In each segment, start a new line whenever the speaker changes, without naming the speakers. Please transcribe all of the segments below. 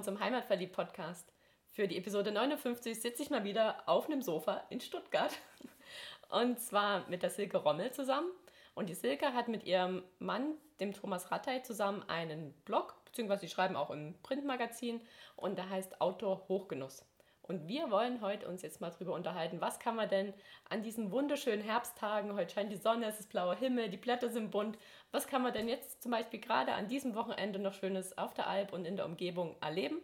willkommen zum Heimatverliebt-Podcast. Für die Episode 59 sitze ich mal wieder auf einem Sofa in Stuttgart. Und zwar mit der Silke Rommel zusammen. Und die Silke hat mit ihrem Mann, dem Thomas Rattay, zusammen einen Blog, beziehungsweise sie schreiben auch im Printmagazin und der heißt Outdoor Hochgenuss. Und wir wollen heute uns jetzt mal darüber unterhalten, was kann man denn an diesen wunderschönen Herbsttagen, heute scheint die Sonne, es ist blauer Himmel, die Blätter sind bunt, was kann man denn jetzt zum Beispiel gerade an diesem Wochenende noch Schönes auf der Alp und in der Umgebung erleben?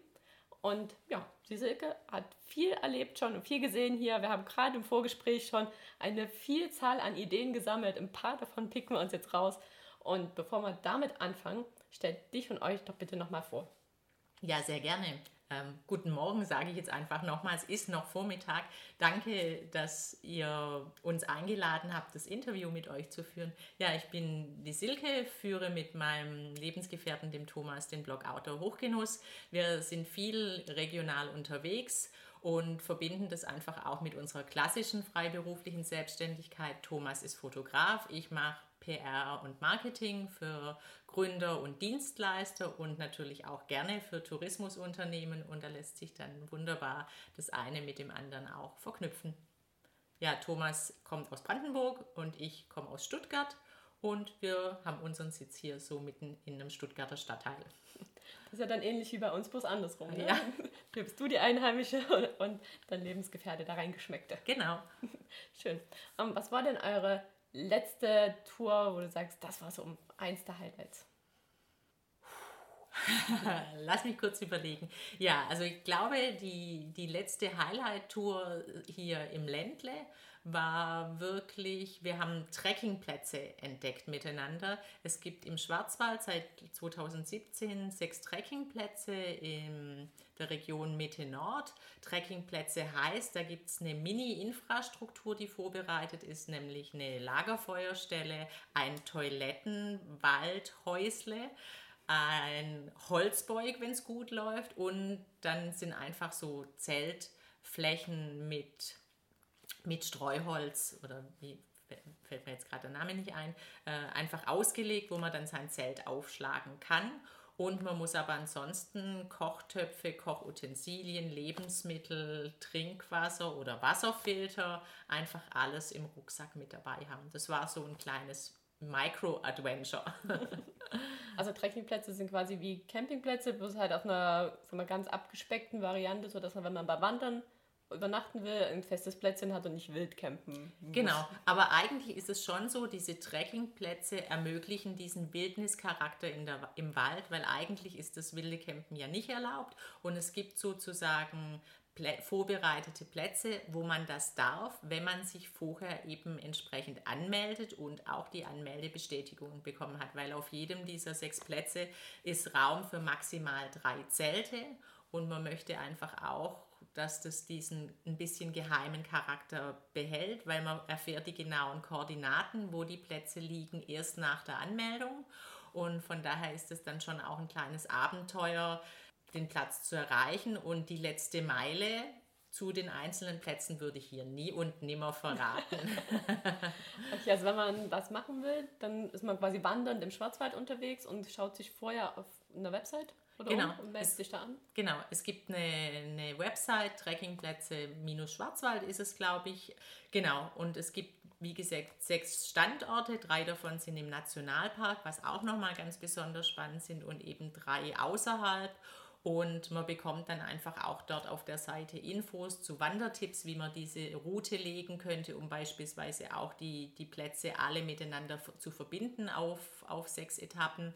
Und ja, die Silke hat viel erlebt schon und viel gesehen hier. Wir haben gerade im Vorgespräch schon eine Vielzahl an Ideen gesammelt. Ein paar davon picken wir uns jetzt raus. Und bevor wir damit anfangen, stellt dich und euch doch bitte nochmal vor.
Ja, sehr gerne. Ähm, guten Morgen, sage ich jetzt einfach nochmal. Es ist noch Vormittag. Danke, dass ihr uns eingeladen habt, das Interview mit euch zu führen. Ja, ich bin die Silke, führe mit meinem Lebensgefährten, dem Thomas, den Blog Outdoor Hochgenuss. Wir sind viel regional unterwegs und verbinden das einfach auch mit unserer klassischen freiberuflichen Selbstständigkeit. Thomas ist Fotograf, ich mache PR und Marketing für Gründer und Dienstleister und natürlich auch gerne für Tourismusunternehmen und da lässt sich dann wunderbar das eine mit dem anderen auch verknüpfen. Ja, Thomas kommt aus Brandenburg und ich komme aus Stuttgart und wir haben unseren Sitz hier so mitten in einem Stuttgarter Stadtteil.
Das ist ja dann ähnlich wie bei uns, bloß andersrum. Ne? Ja. Hier bist du die Einheimische und dein Lebensgefährte da reingeschmeckte.
Genau.
Schön. Um, ähm, was war denn eure letzte Tour, wo du sagst, das war so eins der Highlights?
Lass mich kurz überlegen. Ja, also ich glaube, die, die letzte Highlight-Tour hier im Ländle war wirklich, wir haben Trekkingplätze entdeckt miteinander. Es gibt im Schwarzwald seit 2017 sechs Trekkingplätze in der Region Mitte Nord. Trekkingplätze heißt, da gibt es eine Mini-Infrastruktur, die vorbereitet ist, nämlich eine Lagerfeuerstelle, ein Toilettenwaldhäusle ein Holzbeug, wenn es gut läuft, und dann sind einfach so Zeltflächen mit mit Streuholz oder wie fällt mir jetzt gerade der Name nicht ein, äh, einfach ausgelegt, wo man dann sein Zelt aufschlagen kann. Und man muss aber ansonsten Kochtöpfe, Kochutensilien, Lebensmittel, Trinkwasser oder Wasserfilter, einfach alles im Rucksack mit dabei haben. Das war so ein kleines Micro-Adventure.
Also Trekkingplätze sind quasi wie Campingplätze, bloß halt auf einer, von einer ganz abgespeckten Variante, sodass man, wenn man bei Wandern übernachten will, ein festes Plätzchen hat und nicht wild campen
muss. Genau, aber eigentlich ist es schon so, diese Trekkingplätze ermöglichen diesen Wildnischarakter in der, im Wald, weil eigentlich ist das wilde Campen ja nicht erlaubt und es gibt sozusagen vorbereitete Plätze, wo man das darf, wenn man sich vorher eben entsprechend anmeldet und auch die Anmeldebestätigung bekommen hat, weil auf jedem dieser sechs Plätze ist Raum für maximal drei Zelte und man möchte einfach auch dass das diesen ein bisschen geheimen Charakter behält, weil man erfährt die genauen Koordinaten, wo die Plätze liegen, erst nach der Anmeldung. Und von daher ist es dann schon auch ein kleines Abenteuer, den Platz zu erreichen. Und die letzte Meile zu den einzelnen Plätzen würde ich hier nie und nimmer verraten.
okay, also wenn man das machen will, dann ist man quasi wandernd im Schwarzwald unterwegs und schaut sich vorher auf einer Website oder
genau.
und meldet sich da an?
Genau, es gibt eine, eine Website, Trekkingplätze-Schwarzwald ist es, glaube ich. Genau, und es gibt, wie gesagt, sechs Standorte. Drei davon sind im Nationalpark, was auch nochmal ganz besonders spannend sind, und eben drei außerhalb. Und man bekommt dann einfach auch dort auf der Seite Infos zu Wandertipps, wie man diese Route legen könnte, um beispielsweise auch die, die Plätze alle miteinander zu verbinden auf, auf sechs Etappen.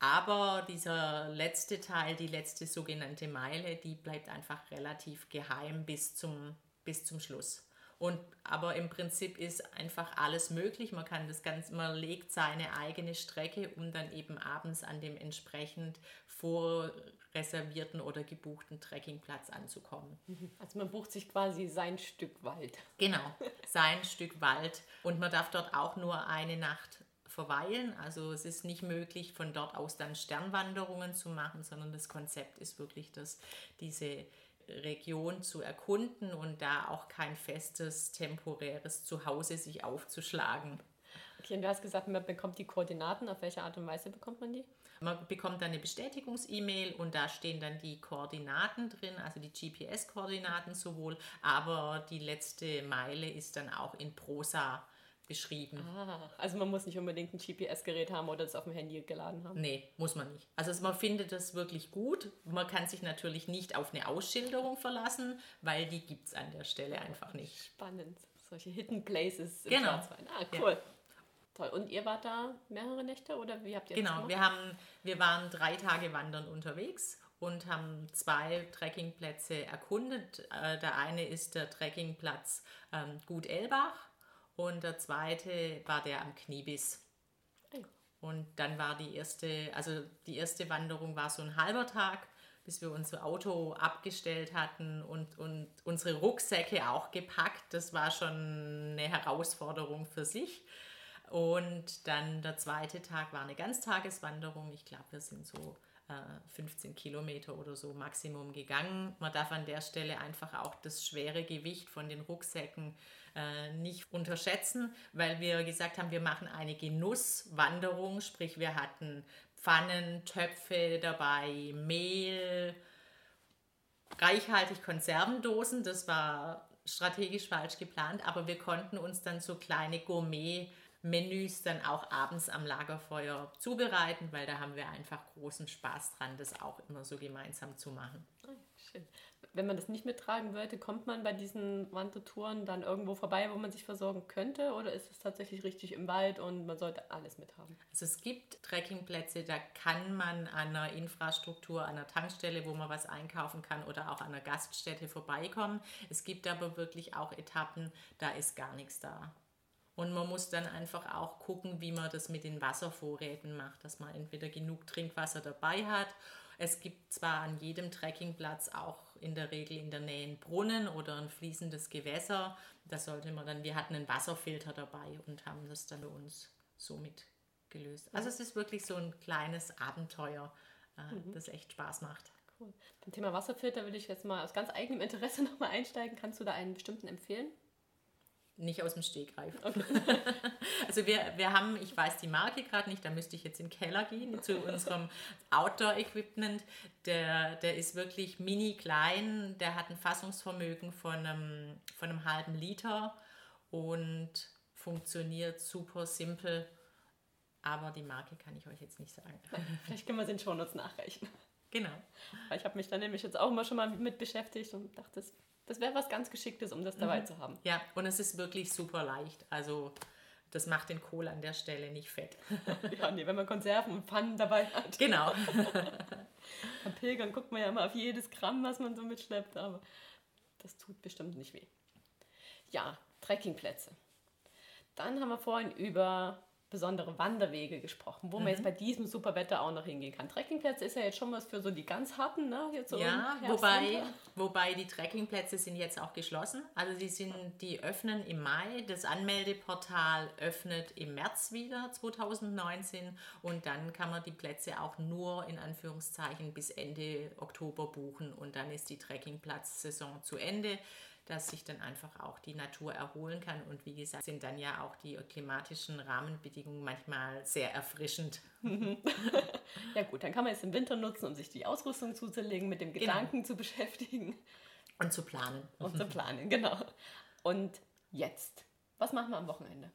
Aber dieser letzte Teil, die letzte sogenannte Meile, die bleibt einfach relativ geheim bis zum, bis zum Schluss. Und, aber im Prinzip ist einfach alles möglich. Man kann das ganz, man legt seine eigene Strecke, um dann eben abends an dem entsprechend vorreservierten oder gebuchten Trekkingplatz anzukommen.
Mhm. Also man bucht sich quasi sein Stück Wald.
Genau, sein Stück Wald. Und man darf dort auch nur eine Nacht verweilen. Also es ist nicht möglich, von dort aus dann Sternwanderungen zu machen, sondern das Konzept ist wirklich, dass diese Region zu erkunden und da auch kein festes, temporäres Zuhause sich aufzuschlagen.
Okay, und du hast gesagt, man bekommt die Koordinaten. Auf welche Art und Weise bekommt man die?
Man bekommt dann eine Bestätigungs-E-Mail und da stehen dann die Koordinaten drin, also die GPS-Koordinaten sowohl, aber die letzte Meile ist dann auch in Prosa beschrieben.
Ah, also man muss nicht unbedingt ein GPS-Gerät haben oder es auf dem Handy geladen haben.
Nee, muss man nicht. Also man findet das wirklich gut. Man kann sich natürlich nicht auf eine Ausschilderung verlassen, weil die gibt es an der Stelle einfach nicht.
Spannend. Solche Hidden Places
im genau. Schwarzwald.
Ah, cool. Ja. Toll. Und ihr wart da mehrere Nächte oder wie habt ihr
genau, das gemacht? Genau, wir, haben, wir waren drei Tage wandern unterwegs und haben zwei Trekkingplätze erkundet. Äh, der eine ist der Trekkingplatz ähm, Gut Elbach und der zweite war der am Kniebiss. Oh. Und dann war die erste, also die erste Wanderung war so ein halber Tag, bis wir unser Auto abgestellt hatten und, und unsere Rucksäcke auch gepackt. Das war schon eine Herausforderung für sich. Und dann der zweite Tag war eine Ganztageswanderung. Ich glaube, wir sind so äh, 15 Kilometer oder so Maximum gegangen. Man darf an der Stelle einfach auch das schwere Gewicht von den Rucksäcken äh, nicht unterschätzen, weil wir gesagt haben, wir machen eine Genusswanderung, sprich wir hatten Pfannen, Töpfe dabei, Mehl, reichhaltig Konservendosen. Das war strategisch falsch geplant, aber wir konnten uns dann so kleine Gourmet Menüs dann auch abends am Lagerfeuer zubereiten, weil da haben wir einfach großen Spaß dran, das auch immer so gemeinsam zu machen.
Ah, schön. Wenn man das nicht mittragen wollte, kommt man bei diesen Wandertouren dann irgendwo vorbei, wo man sich versorgen könnte? Oder ist es tatsächlich richtig im Wald und man sollte alles mithaben?
Also es gibt Trekkingplätze, da kann man an einer Infrastruktur, an einer Tankstelle, wo man was einkaufen kann oder auch an einer Gaststätte vorbeikommen. Es gibt aber wirklich auch Etappen, da ist gar nichts da. Und man muss dann einfach auch gucken, wie man das mit den Wasservorräten macht, dass man entweder genug Trinkwasser dabei hat. Es gibt zwar an jedem Trekkingplatz auch in der Regel in der Nähe einen Brunnen oder ein fließendes Gewässer. Da sollte man dann, wir hatten einen Wasserfilter dabei und haben das dann bei uns somit gelöst. Also es ist wirklich so ein kleines Abenteuer, äh, mhm. das echt Spaß macht.
Cool. Beim Thema Wasserfilter will ich jetzt mal aus ganz eigenem Interesse nochmal einsteigen. Kannst du da einen bestimmten empfehlen?
Nicht aus dem Stegreif. Okay. also wir, wir haben, ich weiß die Marke gerade nicht, da müsste ich jetzt in den Keller gehen zu unserem Outdoor-Equipment. Der, der ist wirklich mini klein, der hat ein Fassungsvermögen von einem, von einem halben Liter und funktioniert super simpel. Aber die Marke kann ich euch jetzt nicht sagen.
Vielleicht können wir es in Shownotes nachreichen.
Genau.
Ich habe mich dann nämlich jetzt auch mal schon mal mit beschäftigt und dachte, das wäre was ganz Geschicktes, um das dabei mhm. zu haben.
Ja, und es ist wirklich super leicht. Also das macht den Kohl an der Stelle nicht fett.
ja, nee, wenn man Konserven und Pfannen dabei hat.
Genau.
Beim Pilgern guckt man ja immer auf jedes Gramm, was man so mitschleppt, aber das tut bestimmt nicht weh. Ja, Trekkingplätze. Dann haben wir vorhin über besondere Wanderwege gesprochen, wo mhm. man jetzt mhm. bei diesem super Wetter auch noch hingehen kann. Trekkingplätze ist ja jetzt schon was für so die ganz harten, ne? Jetzt so
ja, wobei, wobei die Trekkingplätze sind jetzt auch geschlossen. Also die sind, die öffnen im Mai. Das Anmeldeportal öffnet im März wieder 2019 und dann kann man die Plätze auch nur in Anführungszeichen bis Ende Oktober buchen und dann ist die Trekkingplatzsaison zu Ende dass sich dann einfach auch die Natur erholen kann. Und wie gesagt, sind dann ja auch die klimatischen Rahmenbedingungen manchmal sehr erfrischend.
ja gut, dann kann man es im Winter nutzen, um sich die Ausrüstung zuzulegen, mit dem genau. Gedanken genau. zu beschäftigen.
Und zu planen.
Und zu planen, genau. Und jetzt, was machen wir am Wochenende?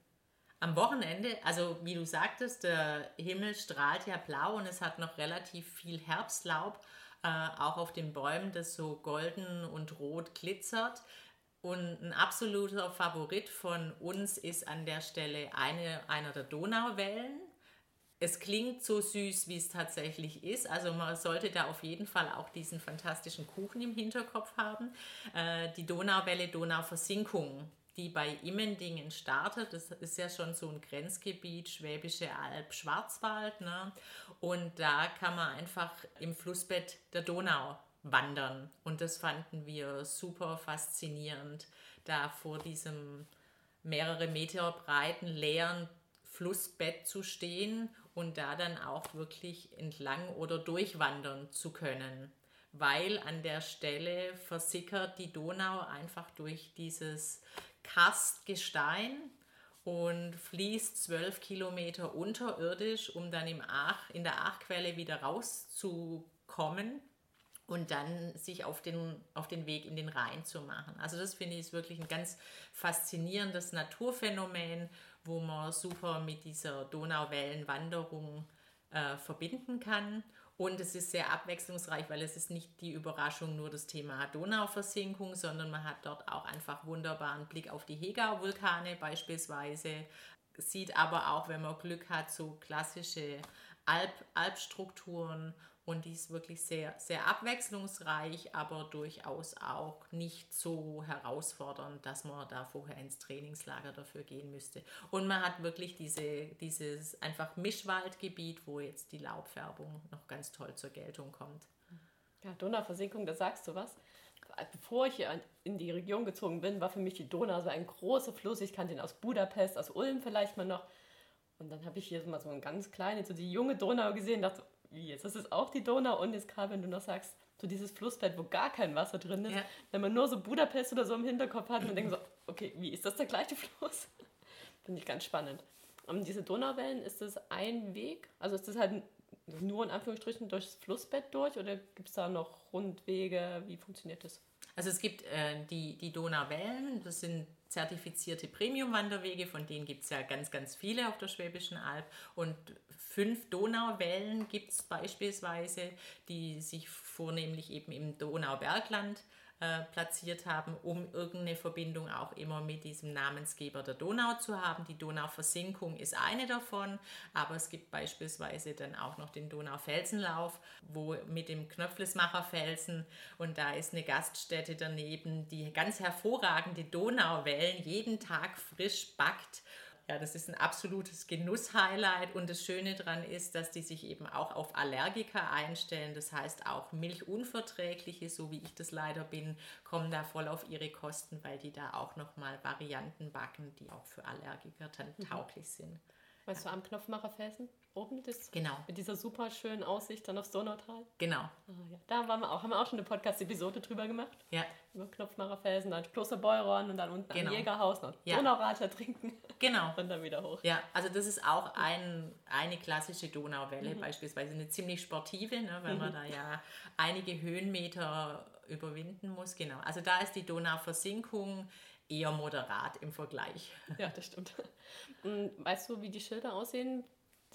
Am Wochenende, also wie du sagtest, der Himmel strahlt ja blau und es hat noch relativ viel Herbstlaub, äh, auch auf den Bäumen, das so golden und rot glitzert. Und ein absoluter Favorit von uns ist an der Stelle eine, einer der Donauwellen. Es klingt so süß, wie es tatsächlich ist. Also man sollte da auf jeden Fall auch diesen fantastischen Kuchen im Hinterkopf haben. Äh, die Donauwelle, Donauversinkung, die bei Immendingen startet. Das ist ja schon so ein Grenzgebiet, Schwäbische Alb, Schwarzwald. Ne? Und da kann man einfach im Flussbett der Donau wandern. Und das fanden wir super faszinierend, da vor diesem mehrere Meter breiten, leeren Flussbett zu stehen und da dann auch wirklich entlang oder durchwandern zu können. Weil an der Stelle versickert die Donau einfach durch dieses Karstgestein und fließt zwölf Kilometer unterirdisch, um dann im Aach, in der Aachquelle wieder rauszukommen und dann sich auf den, auf den Weg in den Rhein zu machen. Also das finde ich ist wirklich ein ganz faszinierendes Naturphänomen, wo man super mit dieser Donauwellenwanderung äh, verbinden kann. Und es ist sehr abwechslungsreich, weil es ist nicht die Überraschung nur das Thema Donauversinkung, sondern man hat dort auch einfach wunderbaren Blick auf die Hegau-Vulkane beispielsweise, sieht aber auch, wenn man Glück hat, so klassische Alp Alpstrukturen und die ist wirklich sehr, sehr abwechslungsreich, aber durchaus auch nicht so herausfordernd, dass man da vorher ins Trainingslager dafür gehen müsste. Und man hat wirklich diese, dieses einfach Mischwaldgebiet, wo jetzt die Laubfärbung noch ganz toll zur Geltung kommt.
Ja, Donauversinkung, da sagst du was. Bevor ich hier in die Region gezogen bin, war für mich die Donau so ein großer Fluss. Ich kannte ihn aus Budapest, aus Ulm vielleicht mal noch. Und dann habe ich hier mal so eine ganz kleine, so die junge Donau gesehen, dachte, wie jetzt? Das ist auch die Donau und jetzt gerade, wenn du noch sagst, so dieses Flussbett, wo gar kein Wasser drin ist, ja. wenn man nur so Budapest oder so im Hinterkopf hat, man denkt so, okay, wie ist das der gleiche Fluss? Finde ich ganz spannend. Und diese Donauwellen, ist das ein Weg? Also ist das halt nur in Anführungsstrichen durchs Flussbett durch oder gibt es da noch Rundwege? Wie funktioniert das?
Also es gibt äh, die, die Donauwellen, das sind zertifizierte Premium-Wanderwege, von denen gibt es ja ganz, ganz viele auf der Schwäbischen Alb. Und fünf Donauwellen gibt es beispielsweise, die sich vornehmlich eben im Donaubergland äh, platziert haben, um irgendeine Verbindung auch immer mit diesem Namensgeber der Donau zu haben. Die Donauversinkung ist eine davon, aber es gibt beispielsweise dann auch noch den Donaufelsenlauf, wo mit dem Knöpflesmacherfelsen und da ist eine Gaststätte daneben, die ganz hervorragende Donauwellen jeden Tag frisch backt ja, das ist ein absolutes Genuss-Highlight und das Schöne daran ist, dass die sich eben auch auf Allergiker einstellen. Das heißt, auch Milchunverträgliche, so wie ich das leider bin, kommen da voll auf ihre Kosten, weil die da auch nochmal Varianten backen, die auch für Allergiker dann mhm. tauglich sind.
Weißt du, am Knopfmacherfelsen oben das
genau.
mit dieser super schönen Aussicht dann aufs Donautal?
Genau.
Ah, ja. Da waren wir auch, haben wir auch schon eine Podcast-Episode drüber gemacht.
Ja.
Über Knopfmacherfelsen, dann Kloster Beuron und dann unten genau. am Jägerhaus noch
ja.
Donauradler trinken.
Genau.
und dann wieder hoch.
Ja, also das ist auch ein, eine klassische Donauwelle, mhm. beispielsweise eine ziemlich sportive, ne, weil mhm. man da ja einige Höhenmeter überwinden muss. Genau. Also da ist die Donauversinkung eher moderat im Vergleich.
Ja, das stimmt. Weißt du, wie die Schilder aussehen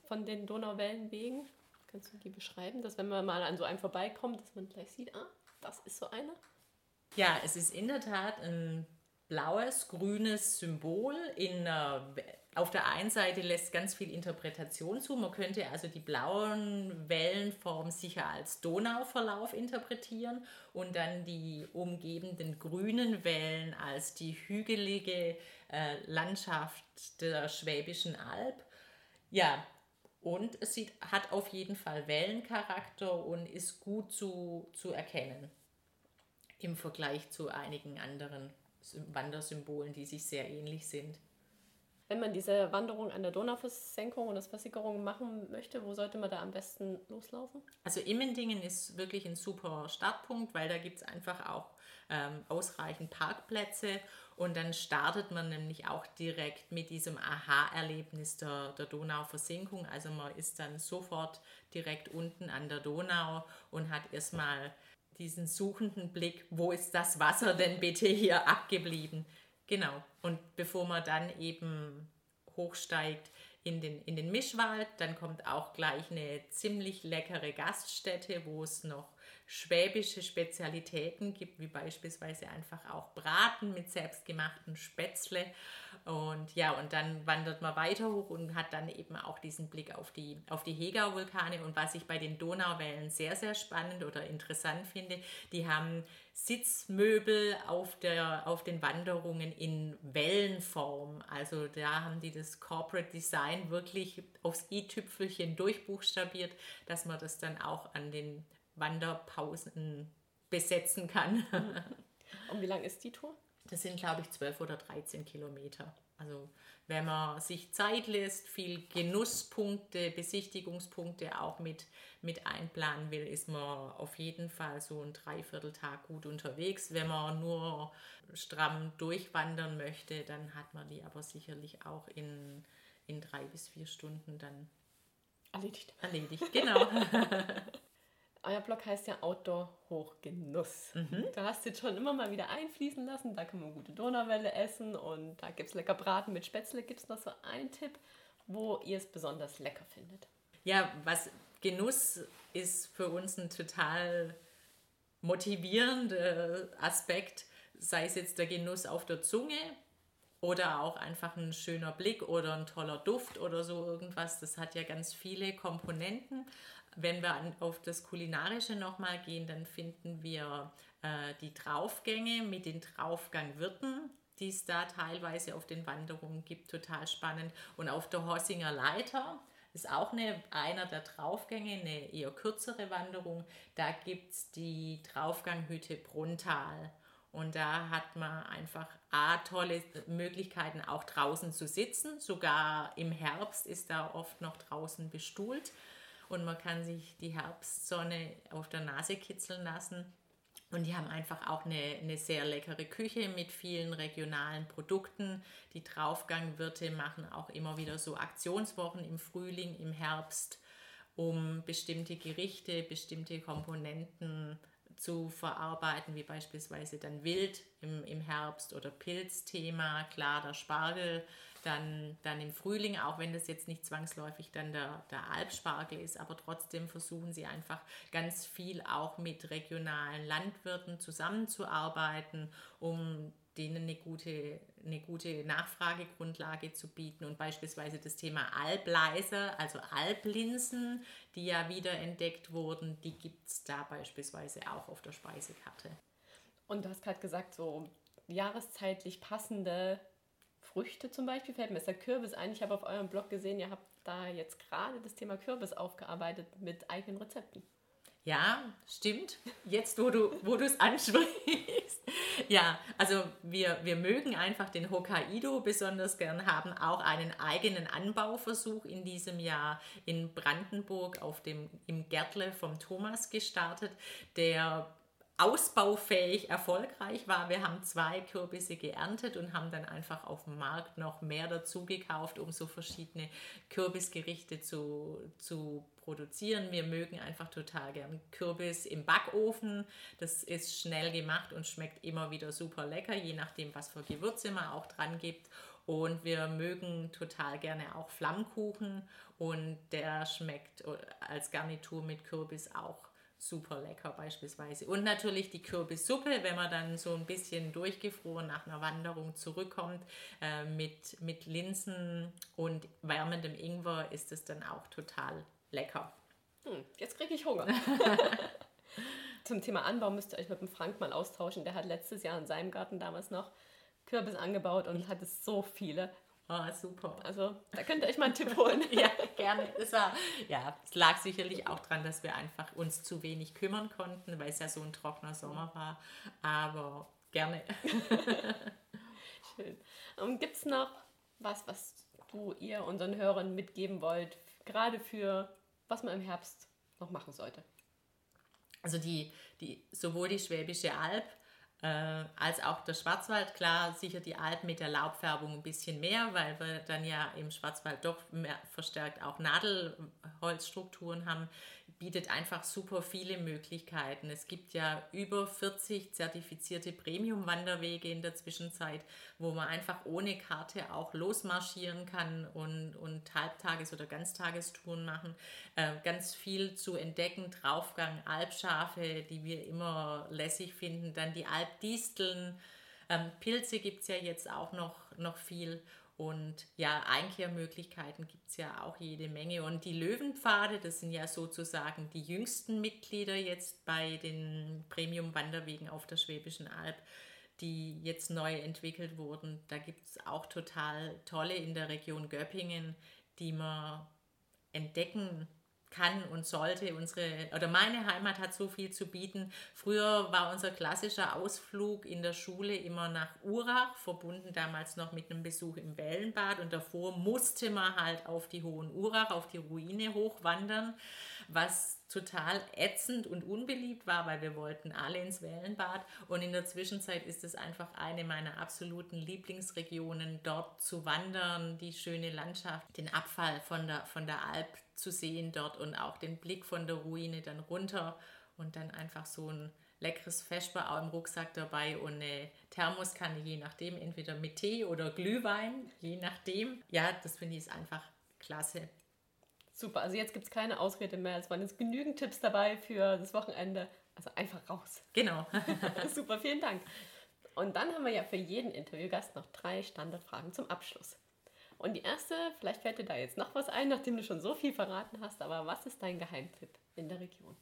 von den Donauwellenwegen? Kannst du die beschreiben, dass wenn man mal an so einem vorbeikommt, dass man gleich sieht, ah, das ist so einer?
Ja, es ist in der Tat ein blaues, grünes Symbol in einer auf der einen Seite lässt ganz viel Interpretation zu. Man könnte also die blauen Wellenform sicher als Donauverlauf interpretieren und dann die umgebenden grünen Wellen als die hügelige äh, Landschaft der Schwäbischen Alb. Ja, und es sieht, hat auf jeden Fall Wellencharakter und ist gut zu, zu erkennen im Vergleich zu einigen anderen Wandersymbolen, die sich sehr ähnlich sind.
Wenn man diese Wanderung an der Donauversenkung und das Versickerung machen möchte, wo sollte man da am besten loslaufen?
Also Immendingen ist wirklich ein super Startpunkt, weil da gibt es einfach auch ähm, ausreichend Parkplätze und dann startet man nämlich auch direkt mit diesem Aha-Erlebnis der, der Donauversinkung. Also man ist dann sofort direkt unten an der Donau und hat erstmal diesen suchenden Blick, wo ist das Wasser denn bitte hier abgeblieben? Genau. Und bevor man dann eben hochsteigt in den, in den Mischwald, dann kommt auch gleich eine ziemlich leckere Gaststätte, wo es noch schwäbische Spezialitäten gibt, wie beispielsweise einfach auch Braten mit selbstgemachten Spätzle. Und ja, und dann wandert man weiter hoch und hat dann eben auch diesen Blick auf die, auf die Hegau-Vulkane. Und was ich bei den Donauwellen sehr, sehr spannend oder interessant finde, die haben Sitzmöbel auf, der, auf den Wanderungen in Wellenform. Also da haben die das Corporate Design wirklich aufs i-Tüpfelchen durchbuchstabiert, dass man das dann auch an den Wanderpausen besetzen kann.
Und wie lang ist die Tour?
Das sind, glaube ich, 12 oder 13 Kilometer. Also wenn man sich Zeit lässt, viel Genusspunkte, Besichtigungspunkte auch mit, mit einplanen will, ist man auf jeden Fall so ein Dreivierteltag gut unterwegs. Wenn man nur stramm durchwandern möchte, dann hat man die aber sicherlich auch in, in drei bis vier Stunden dann
erledigt.
Erledigt, genau.
Euer Blog heißt ja Outdoor Hochgenuss. Mhm. Da hast du jetzt schon immer mal wieder einfließen lassen. Da kann man gute Donauwelle essen und da gibt es lecker Braten mit Spätzle. Gibt es noch so einen Tipp, wo ihr es besonders lecker findet?
Ja, was Genuss ist für uns ein total motivierender Aspekt, sei es jetzt der Genuss auf der Zunge oder auch einfach ein schöner Blick oder ein toller Duft oder so irgendwas. Das hat ja ganz viele Komponenten. Wenn wir auf das Kulinarische nochmal gehen, dann finden wir äh, die Draufgänge mit den Draufgangwirten, die es da teilweise auf den Wanderungen gibt, total spannend. Und auf der Hossinger Leiter ist auch eine, einer der Draufgänge, eine eher kürzere Wanderung. Da gibt es die Draufganghütte Bruntal. Und da hat man einfach A, tolle Möglichkeiten, auch draußen zu sitzen. Sogar im Herbst ist da oft noch draußen bestuhlt und man kann sich die Herbstsonne auf der Nase kitzeln lassen. Und die haben einfach auch eine, eine sehr leckere Küche mit vielen regionalen Produkten. Die Draufgangwirte machen auch immer wieder so Aktionswochen im Frühling, im Herbst, um bestimmte Gerichte, bestimmte Komponenten zu verarbeiten, wie beispielsweise dann Wild im, im Herbst oder Pilzthema, klar der Spargel dann, dann im Frühling, auch wenn das jetzt nicht zwangsläufig dann der, der Alpspargel ist, aber trotzdem versuchen sie einfach ganz viel auch mit regionalen Landwirten zusammenzuarbeiten, um denen eine gute, eine gute Nachfragegrundlage zu bieten und beispielsweise das Thema Albleiser, also Alblinsen, die ja wieder entdeckt wurden, die gibt es da beispielsweise auch auf der Speisekarte.
Und du hast gerade gesagt, so jahreszeitlich passende Früchte zum Beispiel fällt mir ist der Kürbis ein. Ich habe auf eurem Blog gesehen, ihr habt da jetzt gerade das Thema Kürbis aufgearbeitet mit eigenen Rezepten.
Ja, stimmt. Jetzt, wo du wo es ansprichst. Ja, also wir, wir mögen einfach den Hokkaido besonders gern, haben auch einen eigenen Anbauversuch in diesem Jahr in Brandenburg auf dem, im Gärtle vom Thomas gestartet, der ausbaufähig erfolgreich war. Wir haben zwei Kürbisse geerntet und haben dann einfach auf dem Markt noch mehr dazu gekauft, um so verschiedene Kürbisgerichte zu, zu produzieren. Wir mögen einfach total gern Kürbis im Backofen. Das ist schnell gemacht und schmeckt immer wieder super lecker, je nachdem, was für Gewürze man auch dran gibt. Und wir mögen total gerne auch Flammkuchen und der schmeckt als Garnitur mit Kürbis auch super lecker beispielsweise. Und natürlich die Kürbissuppe, wenn man dann so ein bisschen durchgefroren nach einer Wanderung zurückkommt, äh, mit, mit Linsen und wärmendem Ingwer ist es dann auch total lecker.
Hm, jetzt kriege ich Hunger. Zum Thema Anbau müsst ihr euch mit dem Frank mal austauschen. Der hat letztes Jahr in seinem Garten damals noch Kürbis angebaut und hatte so viele.
Oh, super.
Also da könnt ihr euch mal einen Tipp holen.
ja, gerne. Es war, ja, es lag sicherlich auch daran, dass wir einfach uns zu wenig kümmern konnten, weil es ja so ein trockener Sommer war. Aber gerne.
Schön. Und gibt es noch was, was du ihr unseren Hörern mitgeben wollt, gerade für was man im Herbst noch machen sollte?
Also die, die, sowohl die Schwäbische Alb äh, als auch der Schwarzwald, klar, sicher die Alpen mit der Laubfärbung ein bisschen mehr, weil wir dann ja im Schwarzwald doch verstärkt auch Nadelholzstrukturen haben bietet einfach super viele Möglichkeiten. Es gibt ja über 40 zertifizierte Premium-Wanderwege in der Zwischenzeit, wo man einfach ohne Karte auch losmarschieren kann und, und Halbtages- oder Ganztagestouren machen. Äh, ganz viel zu entdecken, Draufgang, Alpschafe, die wir immer lässig finden, dann die Alpdisteln, ähm, Pilze gibt es ja jetzt auch noch, noch viel und ja, Einkehrmöglichkeiten gibt es ja auch jede Menge. Und die Löwenpfade, das sind ja sozusagen die jüngsten Mitglieder jetzt bei den Premium-Wanderwegen auf der Schwäbischen Alb, die jetzt neu entwickelt wurden. Da gibt es auch total tolle in der Region Göppingen, die man entdecken kann und sollte. Unsere oder meine Heimat hat so viel zu bieten. Früher war unser klassischer Ausflug in der Schule immer nach Urach, verbunden damals noch mit einem Besuch im Wellenbad und davor musste man halt auf die Hohen Urach, auf die Ruine hochwandern, was total ätzend und unbeliebt war, weil wir wollten alle ins Wellenbad und in der Zwischenzeit ist es einfach eine meiner absoluten Lieblingsregionen, dort zu wandern, die schöne Landschaft, den Abfall von der, von der Alp zu sehen dort und auch den Blick von der Ruine dann runter und dann einfach so ein leckeres Vesper auch im Rucksack dabei und eine Thermoskanne, je nachdem, entweder mit Tee oder Glühwein, je nachdem. Ja, das finde ich ist einfach klasse.
Super, also jetzt gibt es keine Ausrede mehr. Es waren jetzt genügend Tipps dabei für das Wochenende. Also einfach raus.
Genau.
Super, vielen Dank. Und dann haben wir ja für jeden Interviewgast noch drei Standardfragen zum Abschluss. Und die erste, vielleicht fällt dir da jetzt noch was ein, nachdem du schon so viel verraten hast, aber was ist dein Geheimtipp in der Region?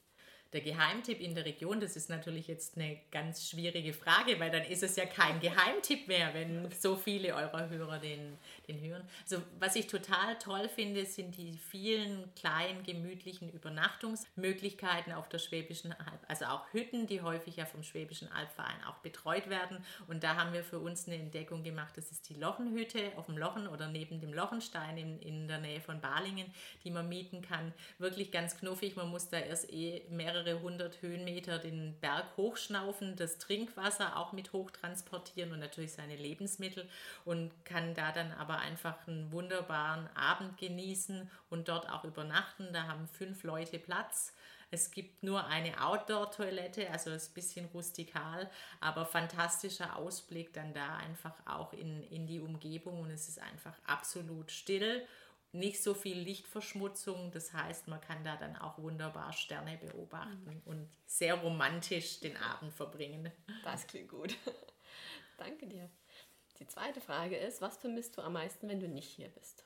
Der Geheimtipp in der Region, das ist natürlich jetzt eine ganz schwierige Frage, weil dann ist es ja kein Geheimtipp mehr, wenn so viele eurer Hörer den, den hören. Also was ich total toll finde, sind die vielen kleinen, gemütlichen Übernachtungsmöglichkeiten auf der Schwäbischen Alb. Also auch Hütten, die häufig ja vom Schwäbischen Albverein auch betreut werden. Und da haben wir für uns eine Entdeckung gemacht, das ist die Lochenhütte auf dem Lochen oder neben dem Lochenstein in, in der Nähe von Balingen, die man mieten kann. Wirklich ganz knuffig, man muss da erst eh mehrere mehrere hundert Höhenmeter den Berg hochschnaufen, das Trinkwasser auch mit hoch transportieren und natürlich seine Lebensmittel und kann da dann aber einfach einen wunderbaren Abend genießen und dort auch übernachten. Da haben fünf Leute Platz. Es gibt nur eine Outdoor-Toilette, also ist ein bisschen rustikal, aber fantastischer Ausblick dann da einfach auch in, in die Umgebung und es ist einfach absolut still nicht so viel Lichtverschmutzung. Das heißt, man kann da dann auch wunderbar Sterne beobachten mhm. und sehr romantisch den Abend verbringen.
Das klingt gut. Danke dir. Die zweite Frage ist, was vermisst du am meisten, wenn du nicht hier bist?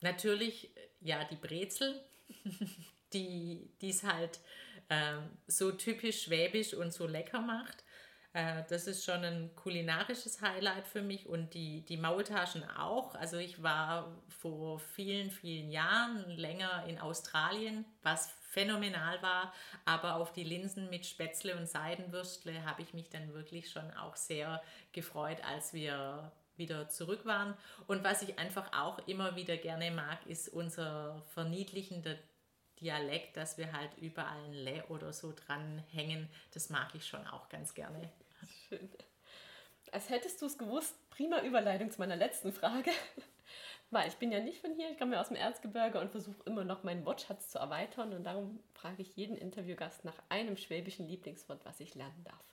Natürlich, ja, die Brezel, die es halt äh, so typisch schwäbisch und so lecker macht. Äh, das ist schon ein kulinarisches Highlight für mich und die, die Maultaschen auch. Also ich war vor vielen, vielen Jahren länger in Australien, was phänomenal war, aber auf die Linsen mit Spätzle und Seidenwürstle habe ich mich dann wirklich schon auch sehr gefreut, als wir wieder zurück waren. Und was ich einfach auch immer wieder gerne mag, ist unser verniedlichender Dialekt, dass wir halt überall ein Le oder so dranhängen. Das mag ich schon auch ganz gerne.
Schön. Als hättest du es gewusst, prima Überleitung zu meiner letzten Frage. Weil ich bin ja nicht von hier, ich komme ja aus dem Erzgebirge und versuche immer noch meinen Wortschatz zu erweitern. Und darum frage ich jeden Interviewgast nach einem schwäbischen Lieblingswort, was ich lernen darf.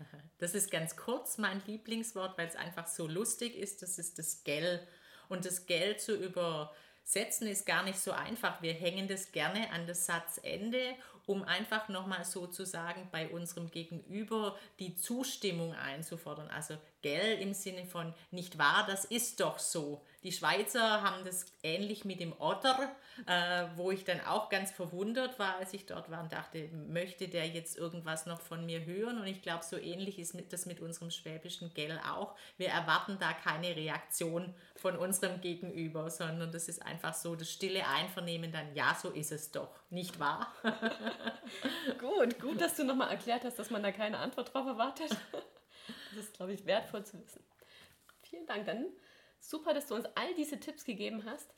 Das ist ganz kurz mein Lieblingswort, weil es einfach so lustig ist. Das ist das Gell. Und das Gell zu übersetzen ist gar nicht so einfach. Wir hängen das gerne an das Satzende um einfach nochmal sozusagen bei unserem Gegenüber die Zustimmung einzufordern. Also gell im Sinne von nicht wahr, das ist doch so. Die Schweizer haben das ähnlich mit dem Otter, äh, wo ich dann auch ganz verwundert war, als ich dort war und dachte, möchte der jetzt irgendwas noch von mir hören? Und ich glaube, so ähnlich ist das mit unserem schwäbischen Gell auch. Wir erwarten da keine Reaktion von unserem Gegenüber, sondern das ist einfach so das stille Einvernehmen dann, ja, so ist es doch, nicht wahr?
gut, gut, dass du nochmal erklärt hast, dass man da keine Antwort drauf erwartet. Das ist, glaube ich, wertvoll zu wissen. Vielen Dank. Dann super, dass du uns all diese Tipps gegeben hast.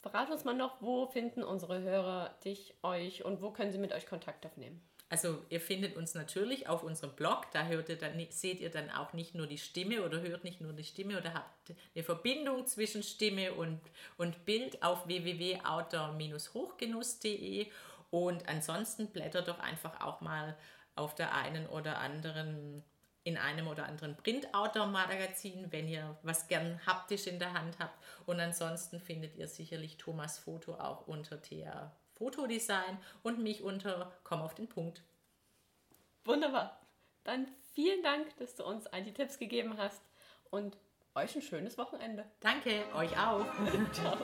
Verrat uns mal noch, wo finden unsere Hörer dich, euch und wo können sie mit euch Kontakt aufnehmen?
Also ihr findet uns natürlich auf unserem Blog, da hört ihr dann, seht ihr dann auch nicht nur die Stimme oder hört nicht nur die Stimme oder habt eine Verbindung zwischen Stimme und, und Bild auf www.outdoor-hochgenuss.de und ansonsten blättert doch einfach auch mal auf der einen oder anderen in einem oder anderen Print-Outdoor-Magazin, wenn ihr was gern haptisch in der Hand habt. Und ansonsten findet ihr sicherlich Thomas Foto auch unter TR Fotodesign und mich unter Komm auf den Punkt.
Wunderbar. Dann vielen Dank, dass du uns all die Tipps gegeben hast und euch ein schönes Wochenende.
Danke, euch auch. Ciao.